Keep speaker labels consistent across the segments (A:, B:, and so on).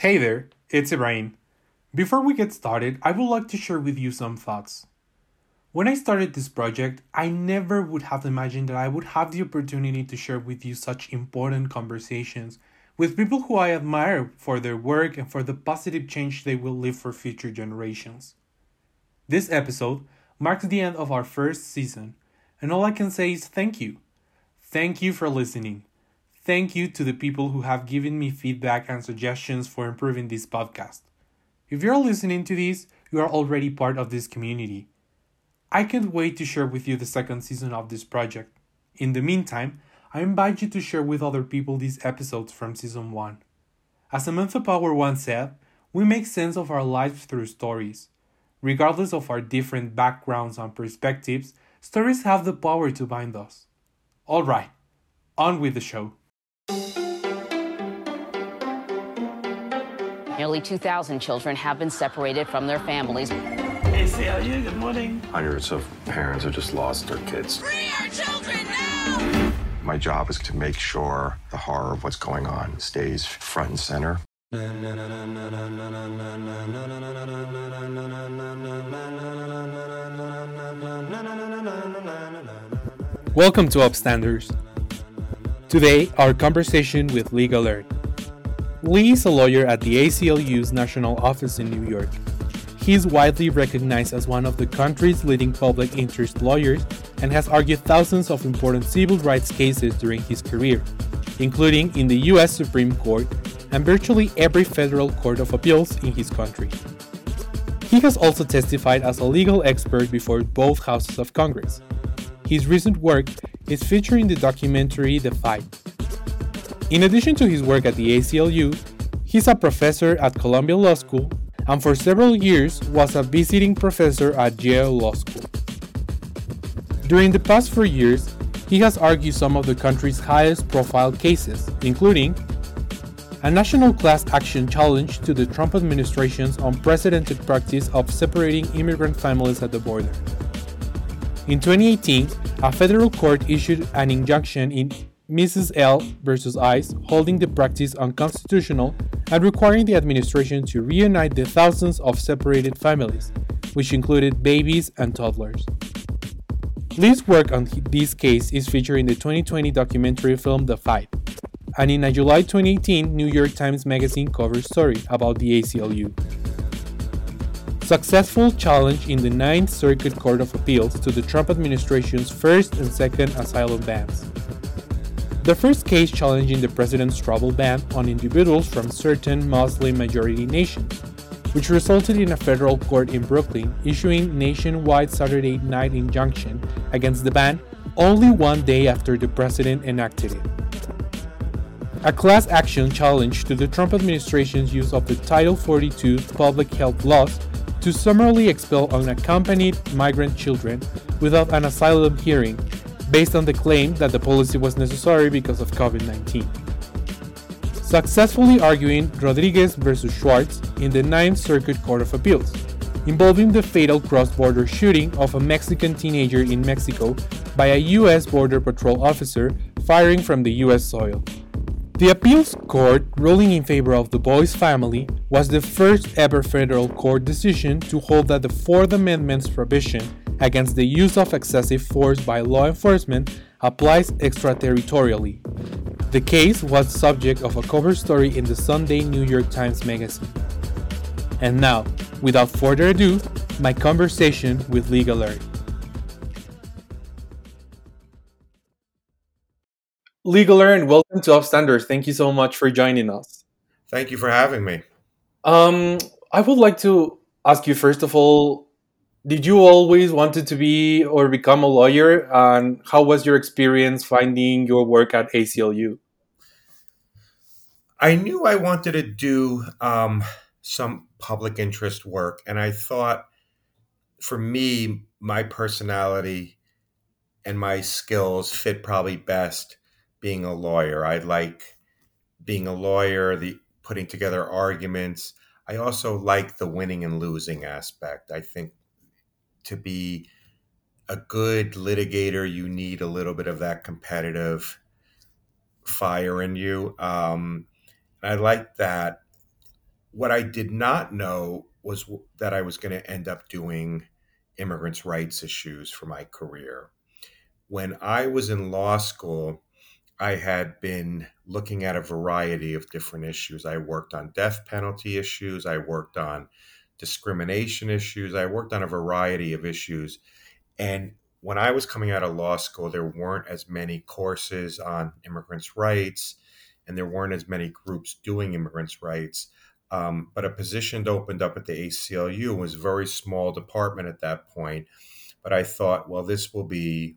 A: Hey there, it's Ibrahim. Before we get started, I would like to share with you some thoughts. When I started this project, I never would have imagined that I would have the opportunity to share with you such important conversations with people who I admire for their work and for the positive change they will leave for future generations. This episode marks the end of our first season, and all I can say is thank you. Thank you for listening. Thank you to the people who have given me feedback and suggestions for improving this podcast. If you're listening to this, you are already part of this community. I can't wait to share with you the second season of this project. In the meantime, I invite you to share with other people these episodes from season 1. As Samantha Power once said, we make sense of our lives through stories. Regardless of our different backgrounds and perspectives, stories have the power to bind us. Alright, on with the show.
B: Nearly 2,000 children have been separated from their families.
C: Hey, see how you? Good morning.
D: Hundreds of parents have just lost their kids.
E: Free our children now!
D: My job is to make sure the horror of what's going on stays front and center.
A: Welcome to Upstanders. Today, our conversation with Lee Gelernt. Lee is a lawyer at the ACLU's national office in New York. He is widely recognized as one of the country's leading public interest lawyers and has argued thousands of important civil rights cases during his career, including in the U.S. Supreme Court and virtually every federal court of appeals in his country. He has also testified as a legal expert before both houses of Congress. His recent work is featured in the documentary The Fight. In addition to his work at the ACLU, he's a professor at Columbia Law School and for several years was a visiting professor at Yale Law School. During the past four years, he has argued some of the country's highest profile cases, including a national class action challenge to the Trump administration's unprecedented practice of separating immigrant families at the border. In 2018, a federal court issued an injunction in Mrs. L versus ICE, holding the practice unconstitutional and requiring the administration to reunite the thousands of separated families, which included babies and toddlers. Lee's work on this case is featured in the 2020 documentary film The Fight, and in a July 2018 New York Times Magazine cover story about the ACLU. Successful challenge in the Ninth Circuit Court of Appeals to the Trump administration's first and second asylum bans. The first case challenging the president's travel ban on individuals from certain Muslim majority nations, which resulted in a federal court in Brooklyn issuing nationwide Saturday night injunction against the ban only one day after the president enacted it. A class action challenge to the Trump administration's use of the Title 42 public health laws to summarily expel unaccompanied migrant children without an asylum hearing based on the claim that the policy was necessary because of COVID 19. Successfully arguing Rodriguez versus Swartz in the Ninth Circuit Court of Appeals, involving the fatal cross border shooting of a Mexican teenager in Mexico by a U.S. Border Patrol officer firing from the U.S. soil. The appeals court ruling in favor of the boy's family was the first ever federal court decision to hold that the Fourth Amendment's prohibition against the use of excessive force by law enforcement applies extraterritorially. The case was subject of a cover story in the Sunday New York Times Magazine. And now, without further ado, my conversation with Lee Gelernt. Lee Gelernt, and welcome to Upstanders. Thank you so much for joining us.
D: Thank you for having me.
A: Um, I would like to ask you first of all, did you always wanted to be or become a lawyer, and how was your experience finding your work at ACLU?
D: I knew I wanted to do um, some public interest work, and I thought for me, my personality and my skills fit probably best being a lawyer. I like being a lawyer, the putting together arguments. I also like the winning and losing aspect. I think to be a good litigator, you need a little bit of that competitive fire in you. Um, I like that what I did not know was that I was going to end up doing immigrants' rights issues for my career. When I was in law school, I had been looking at a variety of different issues. I worked on death penalty issues, I worked on discrimination issues, I worked on a variety of issues. And when I was coming out of law school, there weren't as many courses on immigrants' rights, and there weren't as many groups doing immigrants' rights. Um, but a position opened up at the ACLU was a very small department at that point. But I thought, well, this will be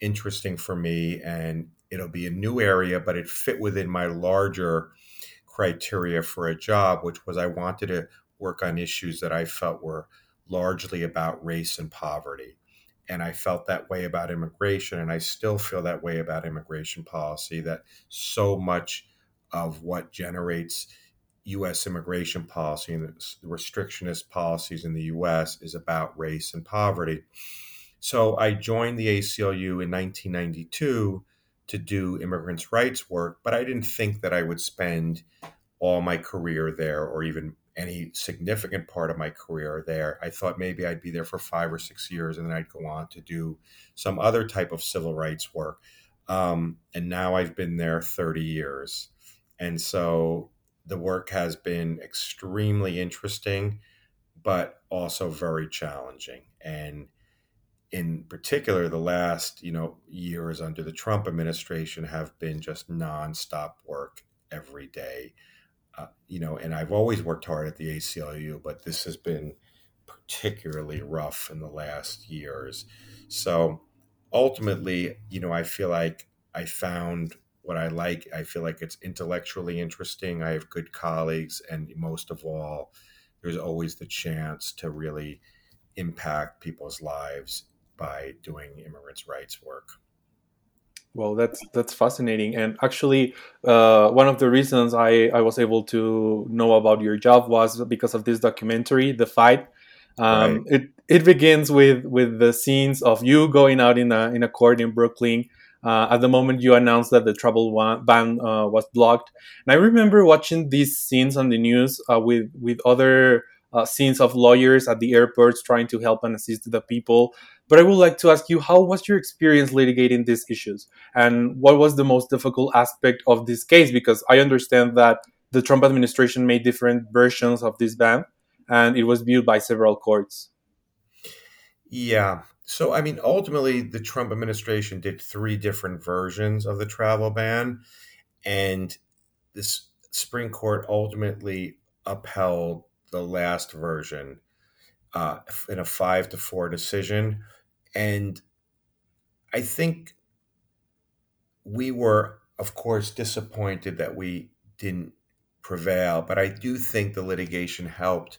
D: interesting for me and it'll be a new area, but it fit within my larger criteria for a job, which was I wanted to work on issues that I felt were largely about race and poverty. And I felt that way about immigration, and I still feel that way about immigration policy that so much of what generates U.S. immigration policy and the restrictionist policies in the U.S. is about race and poverty. So I joined the ACLU in 1992 to do immigrants' rights work, but I didn't think that I would spend all my career there or even any significant part of my career there. I thought maybe I'd be there for five or six years and then I'd go on to do some other type of civil rights work. Um, and now I've been there 30 years. And so the work has been extremely interesting, but also very challenging. And in particular, the last you know years under the Trump administration have been just nonstop work every day. Uh, you know, and I've always worked hard at the ACLU, but this has been particularly rough in the last years. So ultimately, you know, I feel like I found what I like. I feel like it's intellectually interesting. I have good colleagues, and most of all, there's always the chance to really impact people's lives by doing immigrants' rights work.
A: Well, that's that's fascinating, and actually, uh, one of the reasons I, I was able to know about your job was because of this documentary, The Fight. Um, right. It it begins with with the scenes of you going out in a in a court in Brooklyn. Uh, at the moment you announced that the travel ban uh, was blocked, and I remember watching these scenes on the news uh, with with other uh, scenes of lawyers at the airports trying to help and assist the people. But I would like to ask you, how was your experience litigating these issues? And what was the most difficult aspect of this case? Because I understand that the Trump administration made different versions of this ban, and it was viewed by several courts.
D: Yeah. So, I mean, ultimately, the Trump administration did three different versions of the travel ban, and this Supreme Court ultimately upheld the last version uh, in a five to four decision. And I think we were, of course, disappointed that we didn't prevail, but I do think the litigation helped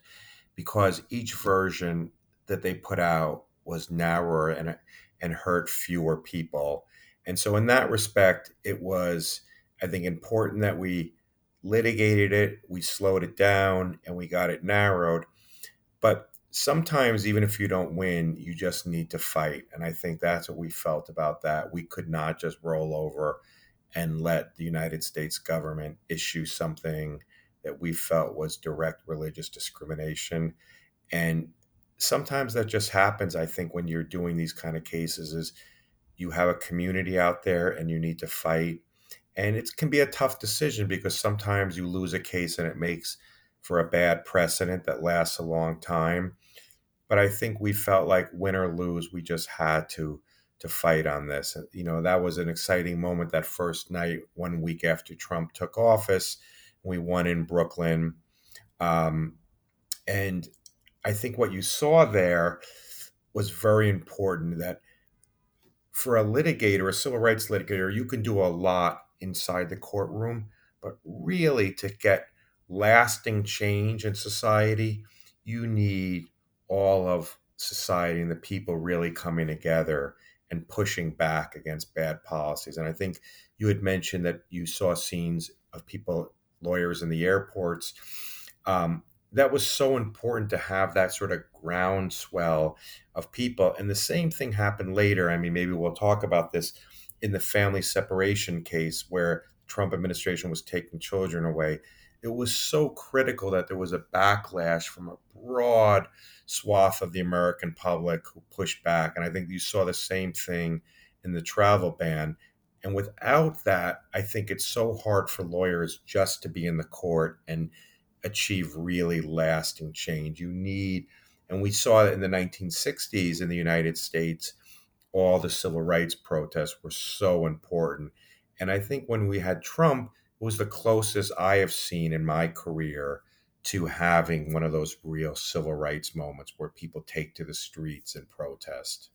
D: because each version that they put out was narrower and and hurt fewer people. And so in that respect, it was I think important that we litigated it, we slowed it down, and we got it narrowed. But sometimes, even if you don't win, you just need to fight. And I think that's what we felt about that. We could not just roll over and let the United States government issue something that we felt was direct religious discrimination. And sometimes that just happens, I think, when you're doing these kind of cases is you have a community out there and you need to fight and it can be a tough decision because sometimes you lose a case and it makes for a bad precedent that lasts a long time. But I think we felt like win or lose, we just had to to fight on this. You know, that was an exciting moment that first night, one week after Trump took office. We won in Brooklyn. Um, and I think what you saw there was very important that for a litigator, a civil rights litigator, you can do a lot inside the courtroom, but really to get lasting change in society, you need all of society and the people really coming together and pushing back against bad policies. And I think you had mentioned that you saw scenes of people, lawyers in the airports. Um, that was so important to have that sort of groundswell of people. And the same thing happened later. I mean, maybe we'll talk about this in the family separation case where Trump administration was taking children away. it was so critical that there was a backlash from a broad swath of the American public who pushed back. And I think you saw the same thing in the travel ban. And without that, I think it's so hard for lawyers just to be in the court and achieve really lasting change. You need, and we saw it in the 1960s in the United States, all the civil rights protests were so important. And I think when we had Trump, it was the closest I have seen in my career to having one of those real civil rights moments where people take to the streets and protest.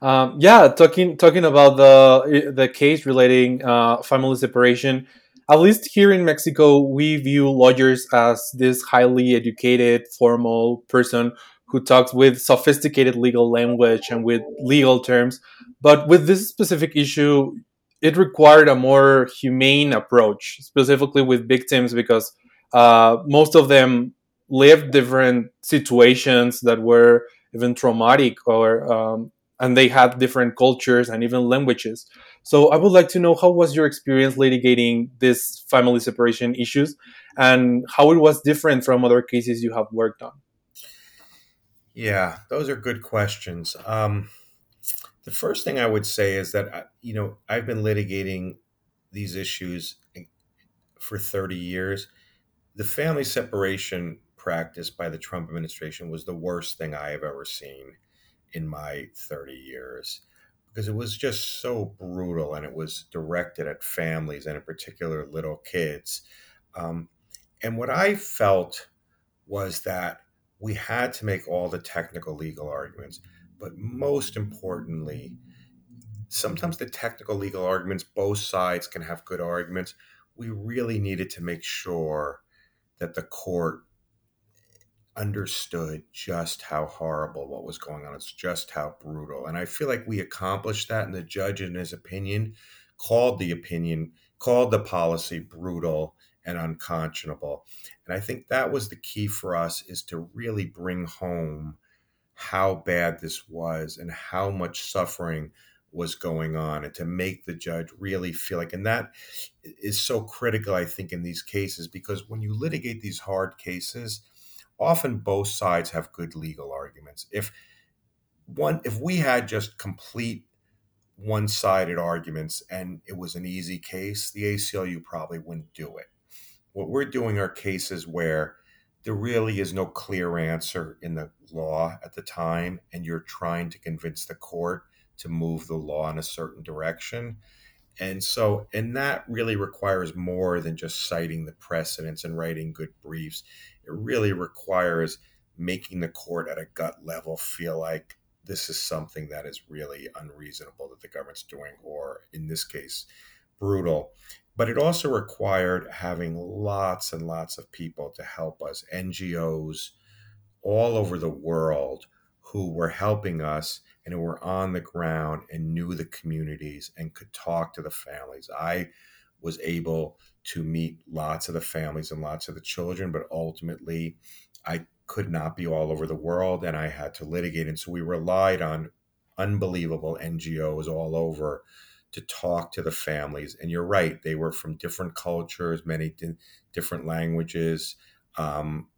A: Um, yeah, talking talking about the the case relating uh, family separation. At least here in Mexico, we view lawyers as this highly educated, formal person who talks with sophisticated legal language and with legal terms. But with this specific issue, it required a more humane approach, specifically with victims, because uh, most of them lived different situations that were even traumatic or um, and they had different cultures and even languages. So I would like to know how was your experience litigating these family separation issues and how it was different from other cases you have worked on.
D: Yeah, those are good questions. Um, the first thing I would say is that uh, you know I've been litigating these issues for 30 years. The family separation practice by the Trump administration was the worst thing I have ever seen in my 30 years because it was just so brutal and it was directed at families and in particular little kids. Um, and what I felt was that we had to make all the technical legal arguments, but most importantly, sometimes the technical legal arguments, both sides can have good arguments. We really needed to make sure that the court understood just how horrible what was going on. It's just how brutal. And I feel like we accomplished that. And the judge, in his opinion, called the opinion, called the policy brutal and unconscionable. And I think that was the key for us is to really bring home how bad this was and how much suffering was going on and to make the judge really feel like and that is so critical i think in these cases because when you litigate these hard cases often both sides have good legal arguments. If one if we had just complete one-sided arguments and it was an easy case, the ACLU probably wouldn't do it. What we're doing are cases where there really is no clear answer in the law at the time, and you're trying to convince the court to move the law in a certain direction. And so, and that really requires more than just citing the precedents and writing good briefs. It really requires making the court at a gut level feel like this is something that is really unreasonable that the government's doing, or in this case, brutal. But it also required having lots and lots of people to help us, NGOs all over the world who were helping us and who were on the ground and knew the communities and could talk to the families. I was able to meet lots of the families and lots of the children, but ultimately I could not be all over the world and I had to litigate. And so we relied on unbelievable NGOs all over to talk to the families. And you're right, they were from different cultures, many di- different languages, um,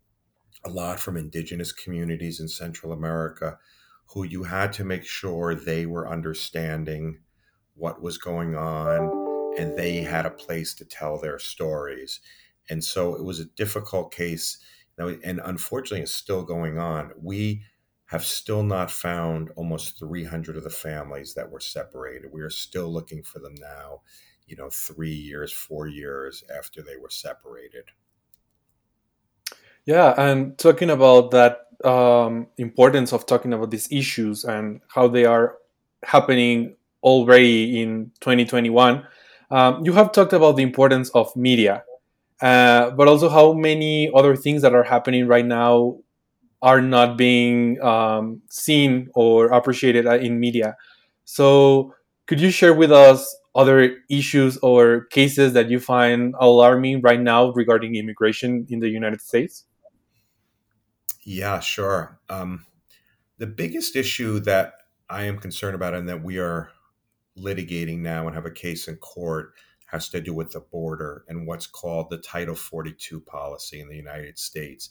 D: a lot from indigenous communities in Central America who you had to make sure they were understanding what was going on and they had a place to tell their stories. And so it was a difficult case. Now, And unfortunately, it's still going on. We have still not found almost 300 of the families that were separated. We are still looking for them now, you know, three years, four years after they were separated.
A: Yeah, and talking about that um, importance of talking about these issues and how they are happening already in 2021, um, you have talked about the importance of media, uh, but also how many other things that are happening right now are not being um, seen or appreciated uh, in media. So, could you share with us other issues or cases that you find alarming right now regarding immigration in the United States?
D: Yeah, sure. Um, the biggest issue that I am concerned about and that we are litigating now and have a case in court has to do with the border and what's called the Title 42 policy in the United States.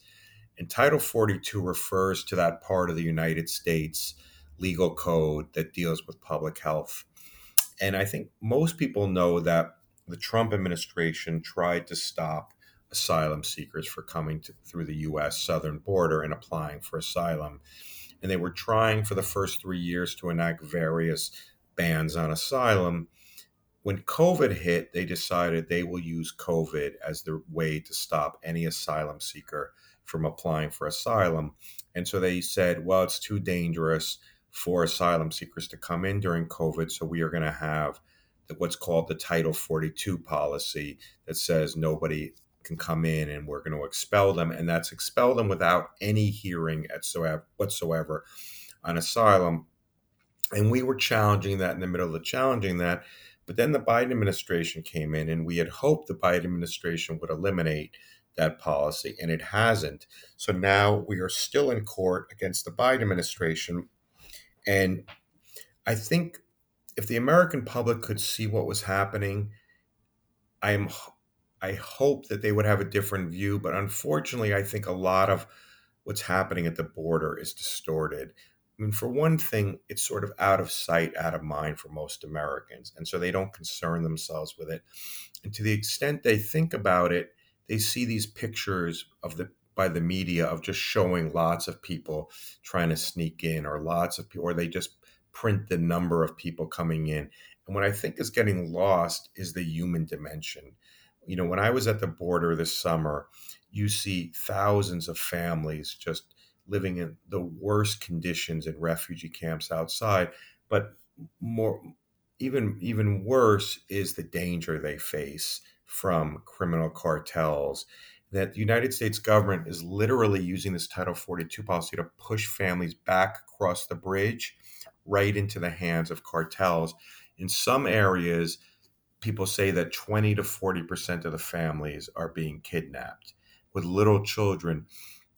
D: And Title 42 refers to that part of the United States legal code that deals with public health. And I think most people know that the Trump administration tried to stop asylum seekers for coming to, through the U.S. southern border and applying for asylum. And they were trying for the first three years to enact various bans on asylum. When COVID hit, they decided they will use COVID as the way to stop any asylum seeker from applying for asylum. And so they said, well, it's too dangerous for asylum seekers to come in during COVID. So we are going to have what's called the Title 42 policy that says nobody can come in and we're going to expel them. And that's expel them without any hearing whatsoever on asylum. And we were challenging that in the middle of challenging that. But then the Biden administration came in, and we had hoped the Biden administration would eliminate that policy, and it hasn't. So now we are still in court against the Biden administration and I think if the American public could see what was happening, I'm I hope that they would have a different view. But unfortunately, I think a lot of what's happening at the border is distorted. I mean, for one thing, it's sort of out of sight, out of mind for most Americans. And so they don't concern themselves with it. And to the extent they think about it, they see these pictures of the by the media of just showing lots of people trying to sneak in or lots of people or they just print the number of people coming in. And what i think is getting lost is the human dimension. You know when i was at the border this summer you see thousands of families just living in the worst conditions in refugee camps outside. But more even even worse is the danger they face from criminal cartels that the United States government is literally using this Title 42 policy to push families back across the bridge right into the hands of cartels. In some areas, people say that 20 to 40% of the families are being kidnapped with little children.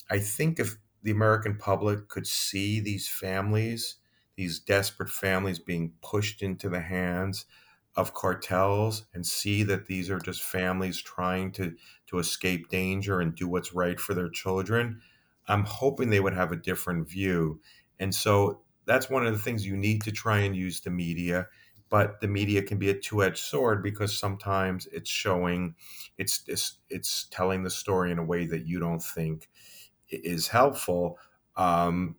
D: I think if the American public could see these families, these desperate families being pushed into the hands of cartels and see that these are just families trying to to escape danger and do what's right for their children i'm hoping they would have a different view. And so that's one of the things you need to try and use the media but the media can be a two-edged sword because sometimes it's showing it's it's, it's telling the story in a way that you don't think is helpful um,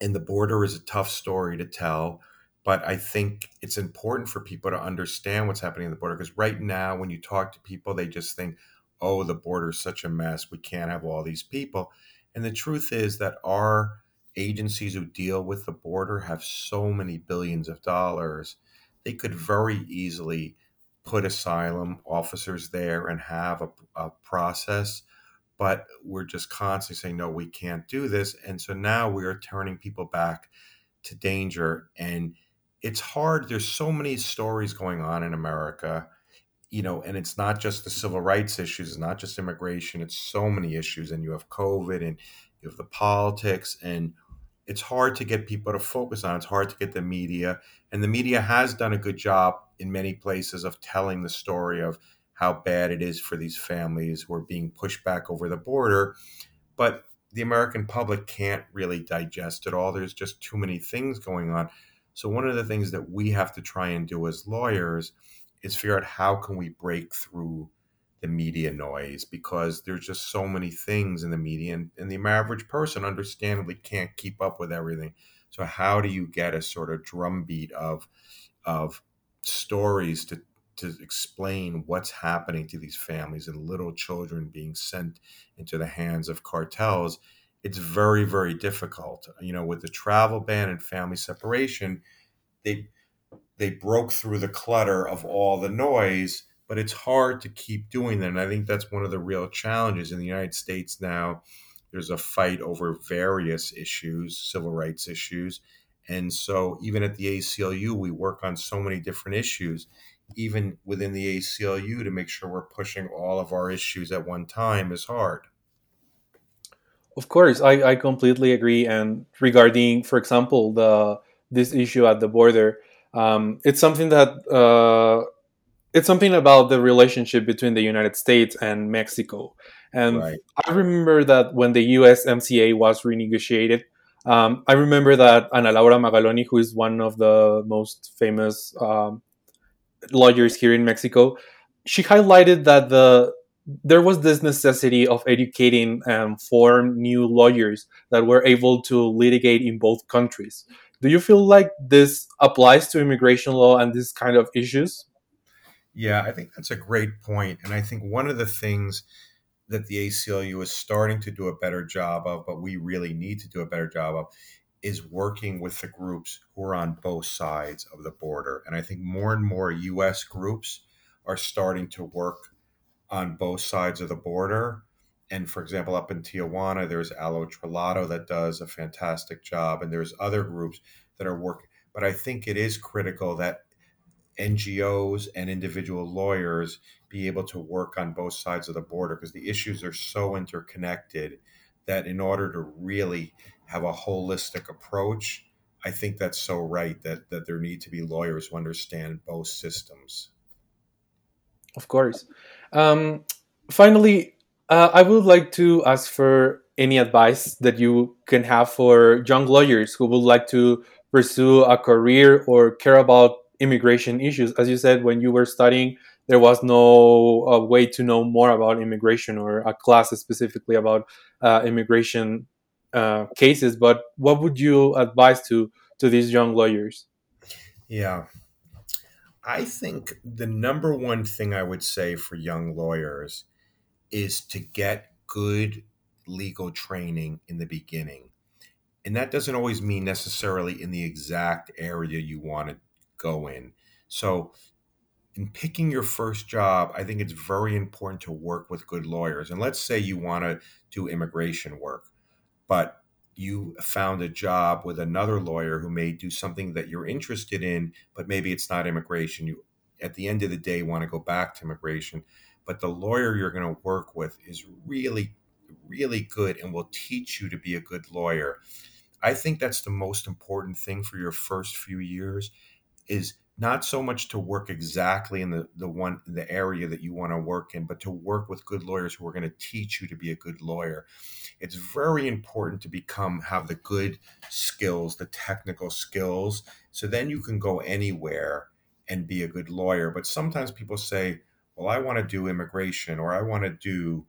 D: and the border is a tough story to tell but I think it's important for people to understand what's happening in the border because right now, when you talk to people, they just think, oh, the border is such a mess. We can't have all these people. And the truth is that our agencies who deal with the border have so many billions of dollars, they could very easily put asylum officers there and have a, a process. But we're just constantly saying, no, we can't do this. And so now we are turning people back to danger. And it's hard. There's so many stories going on in America, you know, and it's not just the civil rights issues, it's not just immigration, it's so many issues. And you have COVID and you have the politics, and it's hard to get people to focus on. It's hard to get the media. And the media has done a good job in many places of telling the story of how bad it is for these families who are being pushed back over the border. But the American public can't really digest it all. There's just too many things going on. So one of the things that we have to try and do as lawyers is figure out how can we break through the media noise because there's just so many things in the media and, and, the average person understandably can't keep up with everything. So how do you get a sort of drumbeat of of stories to to explain what's happening to these families and little children being sent into the hands of cartels it's very very difficult. You know with the travel ban and family separation they they broke through the clutter of all the noise but it's hard to keep doing that and i think that's one of the real challenges in the united states now. There's a fight over various issues civil rights issues and so even at the aclu we work on so many different issues even within the aclu to make sure we're pushing all of our issues at one time is hard
A: of course, I, I completely agree. And regarding, for example, the this issue at the border, um, it's something that uh, it's something about the relationship between the United States and Mexico. And
D: Right.
A: I remember that when the USMCA was renegotiated, um, I remember that Ana Laura Magaloni, who is one of the most famous um, lawyers here in Mexico, she highlighted that the there was this necessity of educating um, and form new lawyers that were able to litigate in both countries. Do you feel like this applies to immigration law and this kind of issues?
D: Yeah, I think that's a great point. And I think one of the things that the ACLU is starting to do a better job of, but we really need to do a better job of, is working with the groups who are on both sides of the border. And I think more and more US groups are starting to work on both sides of the border. And for example, up in Tijuana, there's Al Otro Lado that does a fantastic job, and there's other groups that are working. But I think it is critical that NGOs and individual lawyers be able to work on both sides of the border because the issues are so interconnected that in order to really have a holistic approach, I think that's so right that, that there need to be lawyers who understand both systems.
A: Of course. Um, finally, uh, I would like to ask for any advice that you can have for young lawyers who would like to pursue a career or care about immigration issues. As you said, when you were studying, there was no uh, way to know more about immigration or a class specifically about uh, immigration uh, cases. But what would you advise to to these young lawyers?
D: Yeah. I think the number one thing I would say for young lawyers is to get good legal training in the beginning. And that doesn't always mean necessarily in the exact area you want to go in. So, in picking your first job, I think it's very important to work with good lawyers. And let's say you want to do immigration work, but you found a job with another lawyer who may do something that you're interested in, but maybe it's not immigration. You, at the end of the day, want to go back to immigration, but the lawyer you're going to work with is really, really good and will teach you to be a good lawyer. I think that's the most important thing for your first few years is not so much to work exactly in the, the one the area that you want to work in, but to work with good lawyers who are going to teach you to be a good lawyer. It's very important to become have the good skills, the technical skills, so then you can go anywhere and be a good lawyer. But sometimes people say, "Well, I want to do immigration or I want to do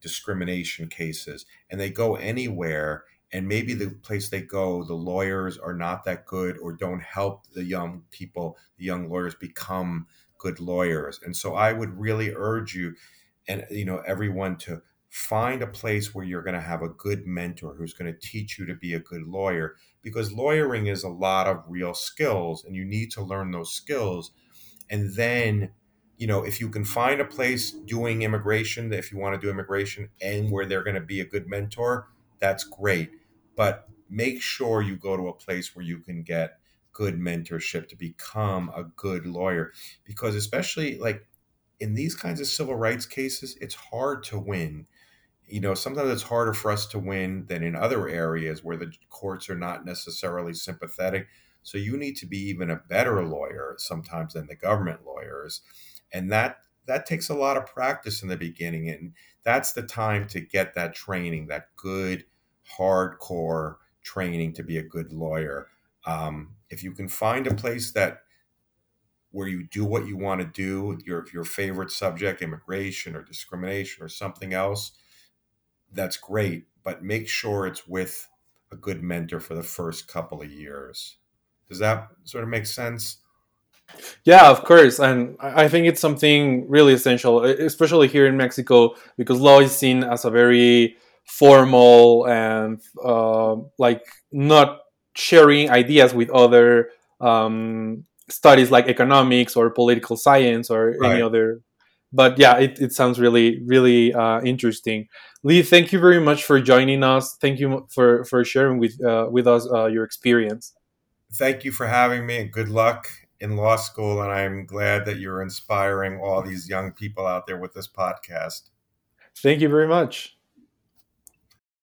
D: discrimination cases," and they go anywhere and maybe the place they go the lawyers are not that good or don't help the young people the young lawyers become good lawyers. And so i would really urge you and you know everyone to find a place where you're going to have a good mentor who's going to teach you to be a good lawyer because lawyering is a lot of real skills and you need to learn those skills. And then you know if you can find a place doing immigration if you want to do immigration and where they're going to be a good mentor that's great but make sure you go to a place where you can get good mentorship to become a good lawyer. Because especially like in these kinds of civil rights cases it's hard to win. You know sometimes it's harder for us to win than in other areas where the courts are not necessarily sympathetic. So you need to be even a better lawyer sometimes than the government lawyers. And that that takes a lot of practice in the beginning. And that's the time to get that training that good hardcore training to be a good lawyer. Um, if you can find a place that where you do what you want to do, your your favorite subject, immigration or discrimination or something else, that's great. But make sure it's with a good mentor for the first couple of years. Does that sort of make sense?
A: Yeah, of course, and I think it's something really essential, especially here in Mexico, because law is seen as a very formal and uh, like not sharing ideas with other um, studies like economics or political science or
D: Right.
A: any other. But yeah, it, it sounds really really uh, interesting. Lee, thank you very much for joining us. Thank you for for sharing with uh, with us uh, your experience.
D: Thank you for having me and good luck in law school. And I'm glad that you're inspiring all these young people out there with this podcast.
A: Thank you very much.